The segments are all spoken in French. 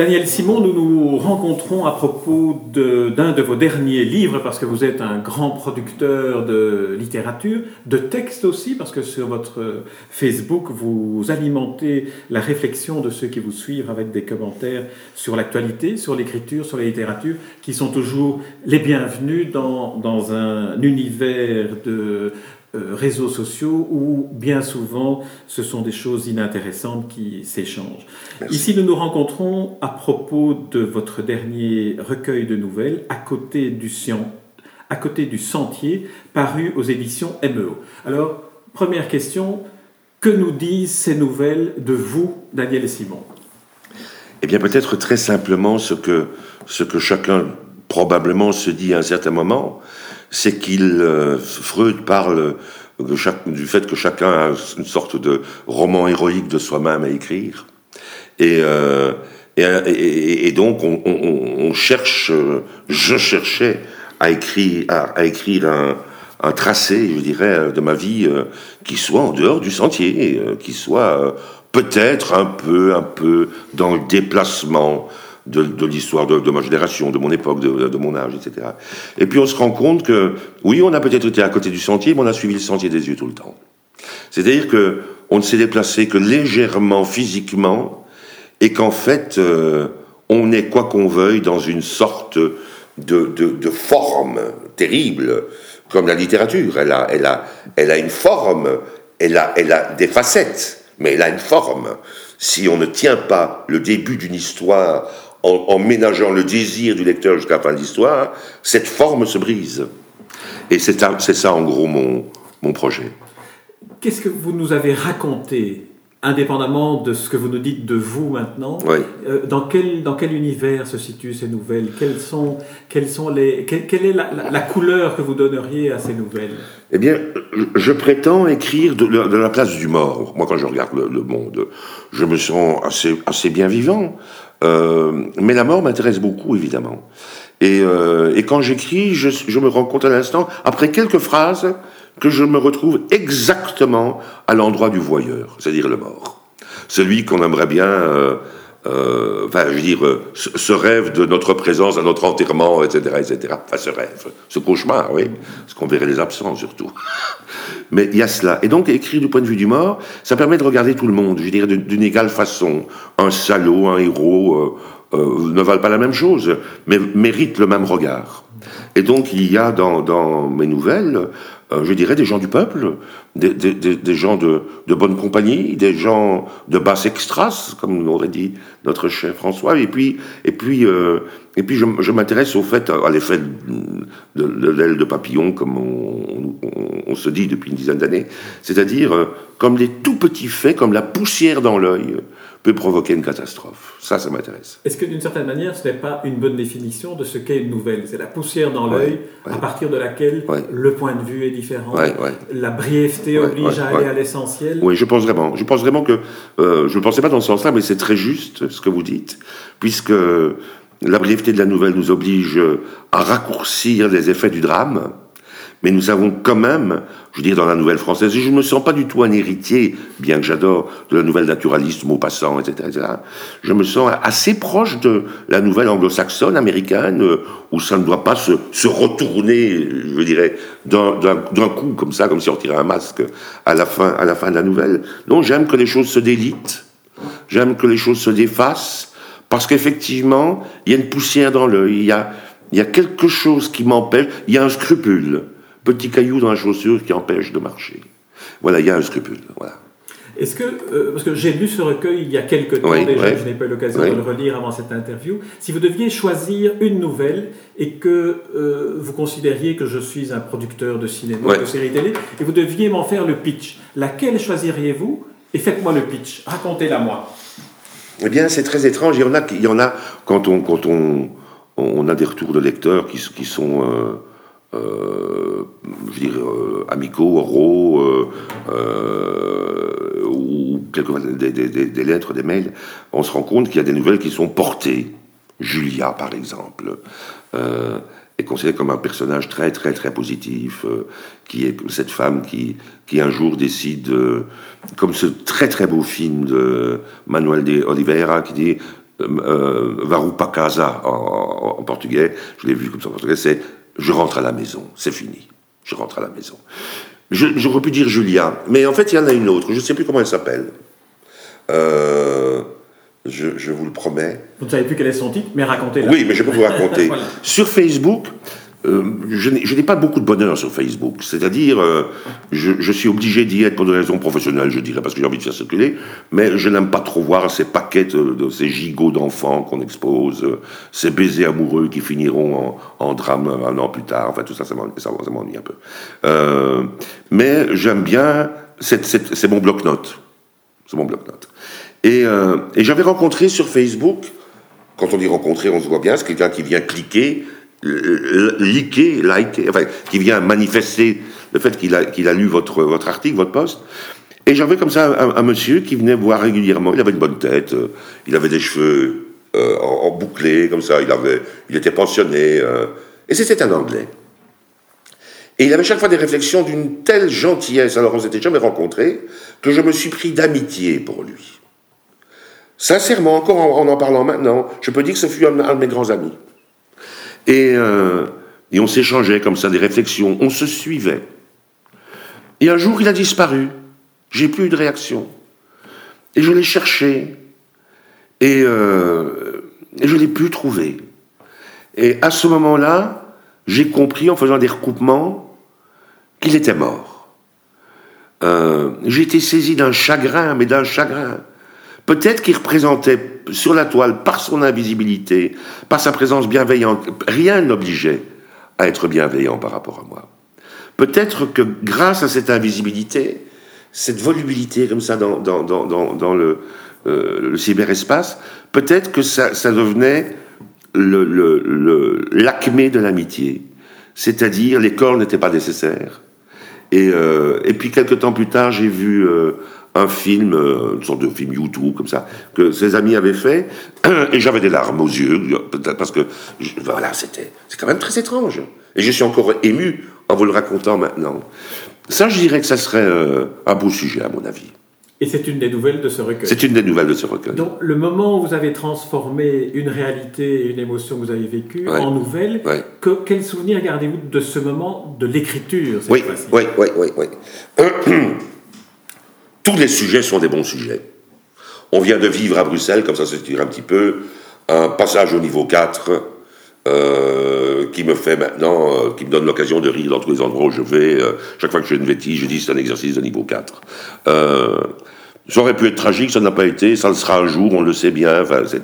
Daniel Simon, nous nous rencontrons à propos d'un de, vos derniers livres, parce que vous êtes un grand producteur de littérature, de textes aussi, parce que sur votre Facebook, vous alimentez la réflexion de ceux qui vous suivent avec des commentaires sur l'actualité, sur l'écriture, sur la littérature, qui sont toujours les bienvenus dans, dans un univers de euh, réseaux sociaux où bien souvent ce sont des choses inintéressantes qui s'échangent. Ici, nous nous rencontrons à propos de votre dernier recueil de nouvelles, à côté du, à côté du sentier, paru aux éditions MEO. Alors, première question, que nous disent ces nouvelles de vous, Daniel Simon? Eh bien, peut-être très simplement ce que, ce que chacun probablement se dit à un certain moment, c'est qu'il euh, Freud parle du fait que chacun a une sorte de roman héroïque de soi-même à écrire. Et, euh, et, donc on, cherche, je cherchais à écrire, à, écrire un, tracé, je dirais, de ma vie euh, qui soit en dehors du sentier, qui soit peut-être un peu, un peu dans le déplacement, de, l'histoire de, ma génération, de mon époque, de, mon âge, etc. Et puis on se rend compte que, oui, on a peut-être été à côté du sentier, mais on a suivi le sentier des yeux tout le temps. C'est-à-dire que on ne s'est déplacé que légèrement physiquement, et qu'en fait, euh, on est, quoi qu'on veuille, dans une sorte de, forme terrible, comme la littérature. Elle a, elle a, elle a une forme, elle a, elle a des facettes, mais elle a une forme. Si on ne tient pas le début d'une histoire en, ménageant le désir du lecteur jusqu'à la fin de l'histoire, cette forme se brise. Et c'est ça, en gros, mon, mon projet. Qu'est-ce que vous nous avez raconté indépendamment de ce que vous nous dites de vous maintenant, euh, dans, quel, dans quel univers se situent ces nouvelles? Quelles sont, quelles sont les, quelle, est la, couleur que vous donneriez à ces nouvelles? Eh bien, je prétends écrire de, la place du mort. Moi, quand je regarde le, monde, je me sens assez, assez bien vivant. Euh, mais la mort m'intéresse beaucoup, évidemment. Et, euh, et quand j'écris, je, je, me rends compte à l'instant, après quelques phrases, que je me retrouve exactement à l'endroit du voyeur, c'est-à-dire le mort. Celui qu'on aimerait bien, euh, euh, enfin, je veux dire, euh, ce, rêve de notre présence à notre enterrement, etc., etc. Enfin, ce rêve, ce cauchemar, oui, parce qu'on verrait les absents surtout. Mais il y a cela. Et donc, écrire du point de vue du mort, ça permet de regarder tout le monde, je dirais, d'une égale façon. Un salaud, un héros, ne valent pas la même chose, mais méritent le même regard. Et donc, il y a dans, dans mes nouvelles euh, je dirais, des gens du peuple, des, des, des gens de, de, bonne compagnie, des gens de basse extras, comme aurait dit notre cher François. Et puis, et puis, euh, et puis je, je m'intéresse au fait, à l'effet de, l'aile de papillon, comme on, on, on, se dit depuis une dizaine d'années, c'est-à-dire euh, comme les tout petits faits, comme la poussière dans l'œil peut provoquer une catastrophe. Ça, ça m'intéresse. Est-ce que d'une certaine manière, ce n'est pas une bonne définition de ce qu'est une nouvelle? C'est la poussière dans l'œil, à partir de laquelle le point de vue est différent. La brièveté oblige à aller à l'essentiel. Oui, je pense vraiment. Je pense vraiment que euh, je ne pensais pas dans ce sens-là, mais c'est très juste ce que vous dites, puisque la brièveté de la nouvelle nous oblige à raccourcir les effets du drame mais nous avons quand même, je veux dire, dans la nouvelle française, et je ne me sens pas du tout un héritier, bien que j'adore de la nouvelle naturaliste, mot passant, etc., etc., je me sens assez proche de la nouvelle anglo-saxonne, américaine, euh, où ça ne doit pas se, se retourner, je dirais, d'un coup, comme ça, comme si on tirait un masque à la fin, à la fin de la nouvelle. Non, j'aime que les choses se délitent, j'aime que les choses se défacent, parce qu'effectivement, il y a une poussière dans l'œil, il y a, y a quelque chose qui m'empêche, il y a un scrupule petit caillou dans la chaussure qui empêche de marcher. Voilà, il y a un scrupule. Voilà. Est-ce que, euh, parce que j'ai lu ce recueil il y a quelques temps déjà, je n'ai pas eu l'occasion de le relire avant cette interview, si vous deviez choisir une nouvelle et que euh, vous considériez que je suis un producteur de cinéma, de séries télé, et vous deviez m'en faire le pitch, laquelle choisiriez-vous? Et faites-moi le pitch, racontez-la moi. Eh bien, c'est très étrange. Il y en a, il y en a quand on, quand on, on a des retours de lecteurs qui, sont euh, euh, je dire, euh, amicaux, oraux, ou quelques, des, des, des, lettres, des mails, on se rend compte qu'il y a des nouvelles qui sont portées. Julia, par exemple. Est considérée comme un personnage très très très positif, euh, qui est cette femme qui, qui un jour décide, euh, comme ce très très beau film de Manuel de Oliveira qui dit euh, Varu pa casa en, portugais, je l'ai vu comme ça en portugais, c'est je rentre à la maison, c'est fini, je rentre à la maison. J'aurais pu dire Julia, mais en fait il y en a une autre, je ne sais plus comment elle s'appelle. Euh, je, vous le promets. Vous ne savez plus quel est son titre, mais racontez-la. Oui, mais je peux vous raconter. Sur Facebook, euh, je n'ai pas beaucoup de bonheur sur Facebook. C'est-à-dire, euh, je, suis obligé d'y être pour des raisons professionnelles, je dirais, parce que j'ai envie de faire circuler, mais je n'aime pas trop voir ces paquets de, ces gigots d'enfants qu'on expose, ces baisers amoureux qui finiront en, drame un an plus tard. Enfin, tout ça, ça m'ennuie un peu. Euh, mais j'aime bien, c'est mon bloc-notes. C'est mon bloc-notes. Et, et j'avais rencontré sur Facebook, quand on dit rencontrer, on se voit bien, c'est quelqu'un qui vient cliquer liker, liker, enfin, qui vient manifester le fait qu'il a, qu'il a lu votre, votre article, votre poste. Et j'avais comme ça un, monsieur qui venait voir régulièrement. Il avait une bonne tête, euh, il avait des cheveux euh, en, bouclés, comme ça. Il, avait, il était pensionné. Euh, et c'était un Anglais. Et il avait chaque fois des réflexions d'une telle gentillesse, alors on s'était jamais rencontrés, que je me suis pris d'amitié pour lui. Sincèrement, encore en, en, parlant maintenant, je peux dire que ce fut un de mes grands amis. Euh, et, on s'échangeait comme ça des réflexions, on se suivait. Et un jour, il a disparu. J'ai plus eu de réaction. Et je l'ai cherché. Et, euh, je ne l'ai plus trouvé. Et à ce moment-là, j'ai compris, en faisant des recoupements, qu'il était mort. Euh, j'ai été saisi d'un chagrin, mais d'un chagrin. Peut-être qu'il représentait sur la toile, par son invisibilité, par sa présence bienveillante, rien n'obligeait à être bienveillant par rapport à moi. Peut-être que grâce à cette invisibilité, cette volubilité comme ça dans, euh, le, cyberespace, peut-être que ça, devenait l'acmé le, de l'amitié. C'est-à-dire, les corps n'étaient pas nécessaires. Et, euh, puis, quelques temps plus tard, j'ai vu euh, un film, euh, une sorte de film YouTube comme ça, que ses amis avaient fait, et j'avais des larmes aux yeux, peut-être parce que, voilà, c'était, c'est quand même très étrange. Et je suis encore ému en vous le racontant maintenant. Ça, je dirais que ça serait euh, un beau sujet, à mon avis. Et c'est une des nouvelles de ce recueil. C'est une des nouvelles de ce recueil. Donc, le moment où vous avez transformé une réalité et une émotion que vous avez vécue en nouvelle, que, quel souvenir gardez-vous de ce moment de l'écriture oui, oui, oui, oui, oui. tous les sujets sont des bons sujets. On vient de vivre à Bruxelles, comme ça se tire un petit peu, un passage au niveau 4 euh, qui me fait maintenant, euh, qui me donne l'occasion de rire dans tous les endroits où je vais. Euh, chaque fois que je fais une bêtise, je dis c'est un exercice de niveau 4. Ça aurait pu être tragique, ça n'a pas été, ça le sera un jour, on le sait bien, etc.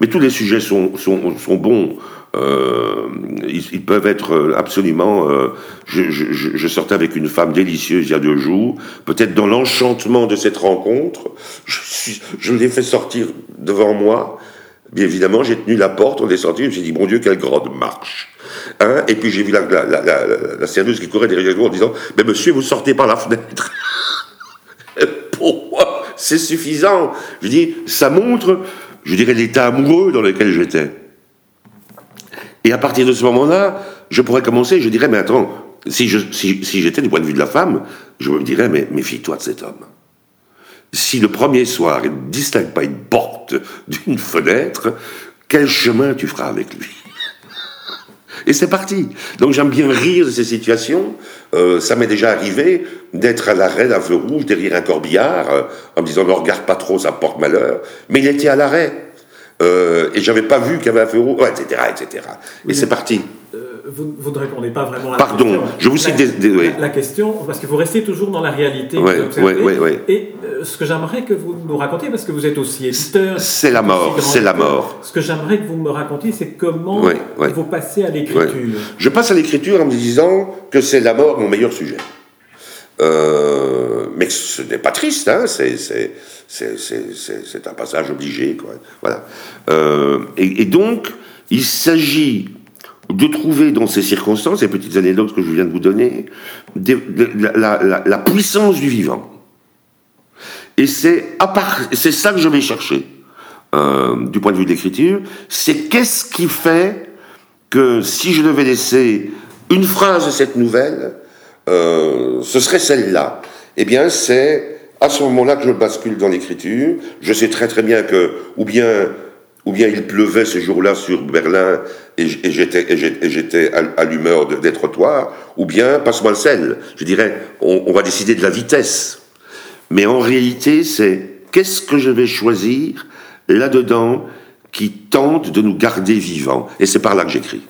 Mais tous les sujets sont, sont, sont bons. Euh, ils, peuvent être absolument. Euh, je, je, je, sortais avec une femme délicieuse il y a deux jours. Peut-être dans l'enchantement de cette rencontre, je, je l'ai fait sortir devant moi. Bien évidemment, j'ai tenu la porte, on est sorti, je me suis dit, mon Dieu, quelle grande marche. Hein et puis j'ai vu la, la, la, la, serveuse qui courait derrière nous en disant, mais monsieur, vous sortez par la fenêtre. C'est suffisant. Je dis, ça montre, je dirais, l'état amoureux dans lequel j'étais. Et à partir de ce moment-là, je pourrais commencer, je dirais, mais attends, si j'étais du point de vue de la femme, je me dirais, mais méfie-toi de cet homme. Si le premier soir, il ne distingue pas une porte d'une fenêtre, quel chemin tu feras avec lui? Et c'est parti. Donc j'aime bien rire de ces situations. Euh, ça m'est déjà arrivé d'être à l'arrêt d'un feu rouge derrière un corbillard euh, en me disant ne regarde pas trop, ça porte malheur. Mais il était à l'arrêt. Euh, et j'avais pas vu qu'il y avait un feu rouge, etc., etc. Et c'est parti. Vous, vous, ne répondez pas vraiment à la Pardon, question. je vous cite des, la, question, parce que vous restez toujours dans la réalité. Et euh, ce que j'aimerais que vous nous racontiez, parce que vous êtes aussi éditeur. C'est la mort, c'est la mort. Ce que j'aimerais que vous me racontiez, c'est comment vous passez à l'écriture. Je passe à l'écriture en me disant que c'est la mort mon meilleur sujet. Euh, mais ce n'est pas triste, hein, c'est un passage obligé. Quoi. Voilà. Euh, et, donc, il s'agit de trouver dans ces circonstances, ces petites anecdotes que je viens de vous donner, de, la, puissance du vivant. Et c'est ça que je vais chercher, euh, du point de vue de l'écriture, c'est qu'est-ce qui fait que si je devais laisser une phrase de cette nouvelle, euh, ce serait celle-là. Eh bien, c'est à ce moment-là que je bascule dans l'écriture. Je sais très très bien que, ou bien, ou bien il pleuvait ce jour-là sur Berlin et, j'étais à, l'humeur des trottoirs, ou bien passe-moi le sel. Je dirais, on va décider de la vitesse. Mais en réalité, c'est qu'est-ce que je vais choisir là-dedans qui tente de nous garder vivants. Et c'est par là que j'écris.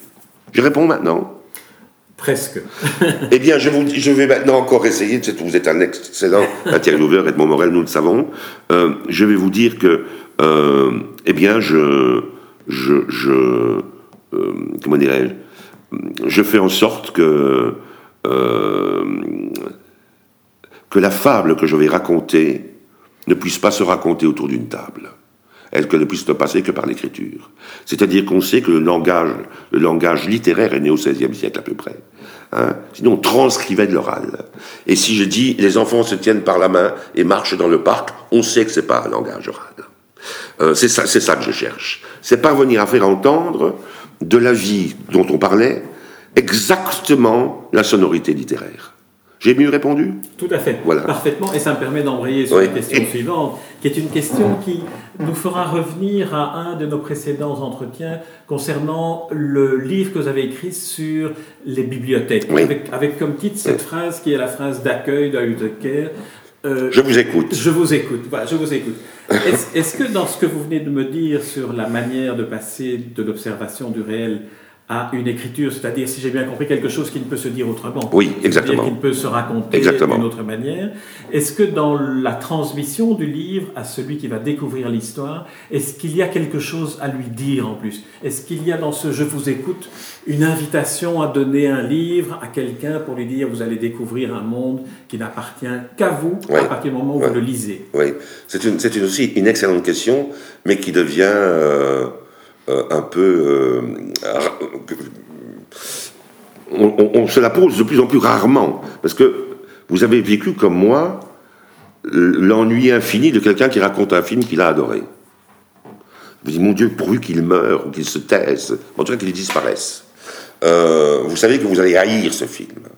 Je réponds maintenant. Presque. eh bien, je, vous, je vais maintenant encore essayer, vous êtes un excellent intervieweur, Edmond Morel, nous le savons. Euh, je vais vous dire que, euh, eh bien, je, je, je euh, comment dirais-je, je fais en sorte que, que la fable que je vais raconter ne puisse pas se raconter autour d'une table elle ne puisse ne passer que par l'écriture. C'est-à-dire qu'on sait que le langage, le langage littéraire est né au XVIe siècle à peu près. Hein. Sinon, on transcrivait de l'oral. Et si je dis les enfants se tiennent par la main et marchent dans le parc, on sait que c'est pas un langage oral. Euh, c'est ça, c'est ça que je cherche. C'est parvenir à faire entendre de la vie dont on parlait exactement la sonorité littéraire. J'ai mieux répondu? Tout à fait, voilà. parfaitement, et ça me permet d'embrayer sur la question suivante, qui est une question qui nous fera revenir à un de nos précédents entretiens concernant le livre que vous avez écrit sur les bibliothèques, avec, comme titre cette phrase qui est la phrase d'accueil de euh, je vous écoute. Je vous écoute, voilà, je vous écoute. Est-ce que dans ce que vous venez de me dire sur la manière de passer de l'observation du réel à une écriture, c'est-à-dire, si j'ai bien compris, quelque chose qui ne peut se dire autrement. Oui, exactement. Qui ne peut se raconter d'une autre manière. Est-ce que dans la transmission du livre à celui qui va découvrir l'histoire, est-ce qu'il y a quelque chose à lui dire en plus? Est-ce qu'il y a dans ce Je vous écoute une invitation à donner un livre à quelqu'un pour lui dire vous allez découvrir un monde qui n'appartient qu'à vous à partir du moment où vous le lisez Oui, c'est une, aussi une excellente question, mais qui devient... Euh, un peu... Euh, on, se la pose de plus en plus rarement, parce que vous avez vécu comme moi l'ennui infini de quelqu'un qui raconte un film qu'il a adoré. Vous dites, mon Dieu, pourvu qu'il meure ou qu'il se taise, en tout cas qu'il disparaisse. Euh, vous savez que vous allez haïr ce film.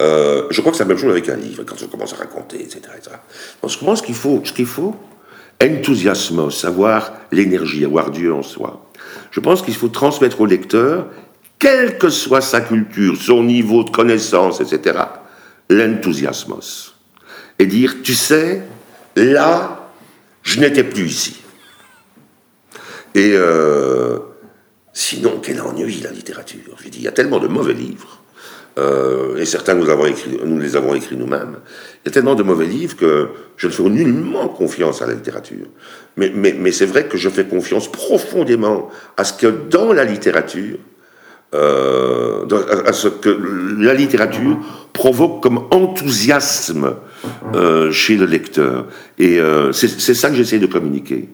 je crois que c'est la même chose avec un livre, quand on commence à raconter, etc. Donc, je pense qu'il faut, qu'il faut, enthousiasme, savoir l'énergie, avoir Dieu en soi. Je pense qu'il faut transmettre au lecteur, quelle que soit sa culture, son niveau de connaissance, etc., l'enthousiasmos. Et dire, tu sais, là, je n'étais plus ici. Et euh, sinon, quel ennui la littérature. Je dis, il y a tellement de mauvais livres. Euh, et certains nous, les avons écrits nous-mêmes. Il y a tellement de mauvais livres que je ne fais nullement confiance à la littérature. Mais, c'est vrai que je fais confiance profondément à ce que dans la littérature, euh, à ce que la littérature provoque comme enthousiasme euh, chez le lecteur. Et c'est ça que j'essaie de communiquer.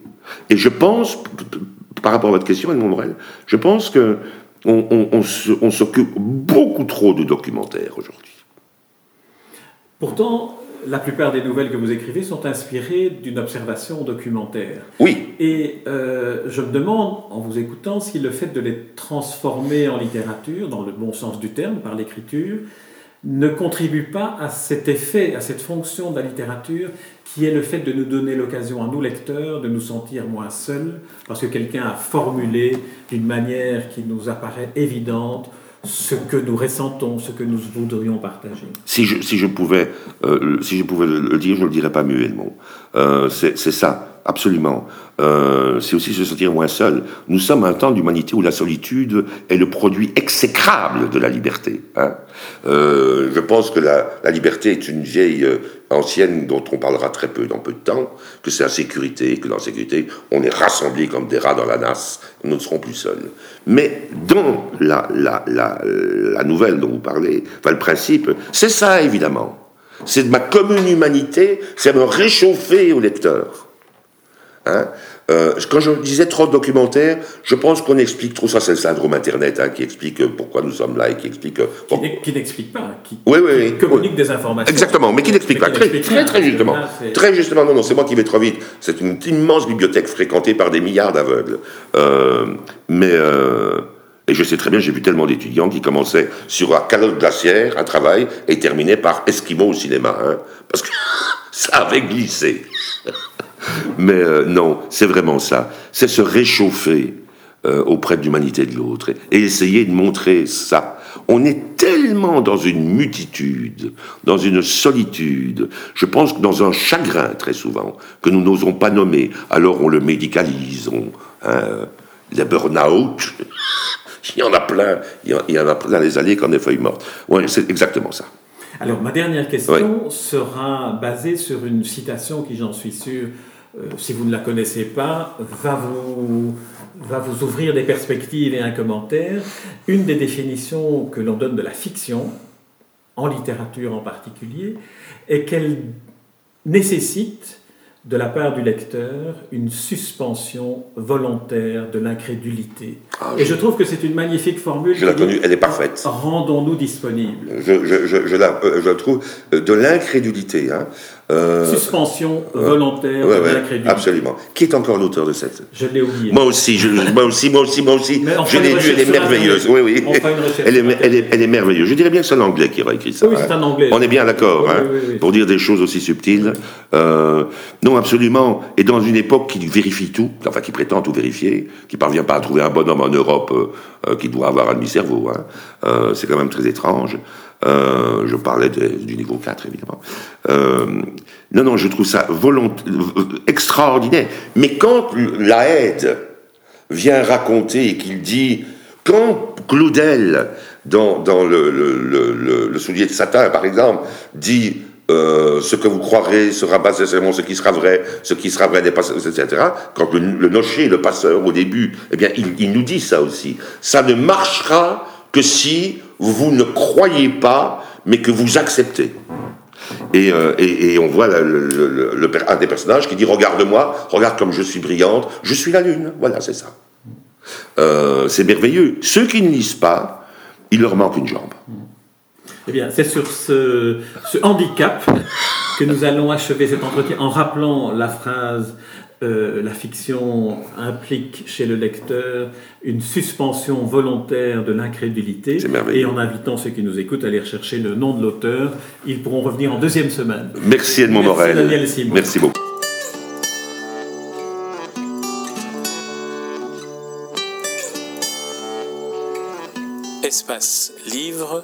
Et je pense, par rapport à votre question, Edmond Morel, je pense que on, s'occupe beaucoup trop de documentaires aujourd'hui. Pourtant, la plupart des nouvelles que vous écrivez sont inspirées d'une observation documentaire. Oui. Et euh, je me demande, en vous écoutant, si le fait de les transformer en littérature, dans le bon sens du terme, par l'écriture, ne contribue pas à cet effet, à cette fonction de la littérature qui est le fait de nous donner l'occasion à nous lecteurs de nous sentir moins seuls parce que quelqu'un a formulé d'une manière qui nous apparaît évidente ce que nous ressentons, ce que nous voudrions partager. Si je, si je, pouvais, euh, si je pouvais le dire, je ne le dirais pas muellement. Euh, c'est ça. Absolument. Euh, c'est aussi se sentir moins seul. Nous sommes un temps d'humanité où la solitude est le produit exécrable de la liberté. Hein. Euh, je pense que la, liberté est une vieille euh, ancienne dont on parlera très peu dans peu de temps, que c'est la sécurité, que dans la sécurité, on est rassemblés comme des rats dans la nasse, nous ne serons plus seuls. Mais dans la, nouvelle dont vous parlez, enfin le principe, c'est ça évidemment. C'est de ma commune humanité, c'est me réchauffer au lecteur. Hein. Euh, quand je disais trop de documentaires, je pense qu'on explique trop ça, c'est le syndrome Internet hein, qui explique euh, pourquoi nous sommes là et qui explique. Euh, qui n'explique pas, qui, oui, oui, communique des informations. Exactement, mais qui n'explique pas. Très, très, très, justement. très justement, non, non, c'est moi qui vais trop vite. C'est une immense bibliothèque fréquentée par des milliards d'aveugles. mais Et je sais très bien, j'ai vu tellement d'étudiants qui commençaient sur la calotte glaciaire, un travail, et terminaient par Esquimau au cinéma, hein, parce que ça avait glissé. Mais euh, non, c'est vraiment ça. C'est se réchauffer euh, auprès de l'humanité de l'autre et essayer de montrer ça. On est tellement dans une multitude, dans une solitude, je pense que dans un chagrin très souvent, que nous n'osons pas nommer. Alors on le médicalise, on, hein, les burn-out, il y en a plein, il y en a plein les allées comme des feuilles mortes. Oui, c'est exactement ça. Alors ma dernière question sera basée sur une citation qui, j'en suis sûr, si vous ne la connaissez pas, va vous, va vous ouvrir des perspectives et un commentaire. Une des définitions que l'on donne de la fiction, en littérature en particulier, est qu'elle nécessite de la part du lecteur une suspension volontaire de l'incrédulité. Ah, et je trouve que c'est une magnifique formule. Je l'ai connue, elle est parfaite. Rendons-nous disponibles. Je, je, je, la, euh, je trouve euh, de l'incrédulité. Hein. Euh, Suspension volontaire ouais, ouais, Absolument. Qui est encore l'auteur de cette Je l'ai oublié. Moi aussi, je, moi aussi, moi aussi, moi aussi. Je l'ai lu, elle est merveilleuse. Oui, oui. Elle est, elle, est, elle est merveilleuse. Je dirais bien que c'est un anglais qui aura écrit ça. Oui, c'est un anglais. On est bien d'accord, hein, pour dire des choses aussi subtiles. Euh, non, absolument. Et dans une époque qui vérifie tout, enfin qui prétend tout vérifier, qui parvient pas à trouver un bonhomme en Europe euh, qui doit avoir un demi-cerveau, hein, euh, c'est quand même très étrange. Euh, je parlais du niveau 4, évidemment. Non, non, je trouve ça extraordinaire. Mais quand la aide vient raconter et qu'il dit, quand Claudel, dans, dans le, le, le, soulier de satin, par exemple, dit euh, ce que vous croirez sera basé seulement ce qui sera vrai, ce qui sera vrai des passeurs, etc. Quand le, nocher, le passeur, au début, eh bien, il, nous dit ça aussi. Ça ne marchera que si vous ne croyez pas, mais que vous acceptez. Et, euh, on voit un des personnages qui dit Regarde-moi, regarde comme je suis brillante, je suis la lune. Voilà, c'est ça. Euh, c'est merveilleux. Ceux qui ne lisent pas, il leur manque une jambe. Eh bien, c'est sur ce, ce handicap que nous allons achever cet entretien en rappelant la phrase euh, la fiction implique chez le lecteur une suspension volontaire de l'incrédulité. Et en invitant ceux qui nous écoutent à aller rechercher le nom de l'auteur, ils pourront revenir en deuxième semaine. Merci Edmond Morel. Merci beaucoup. Espace Livre,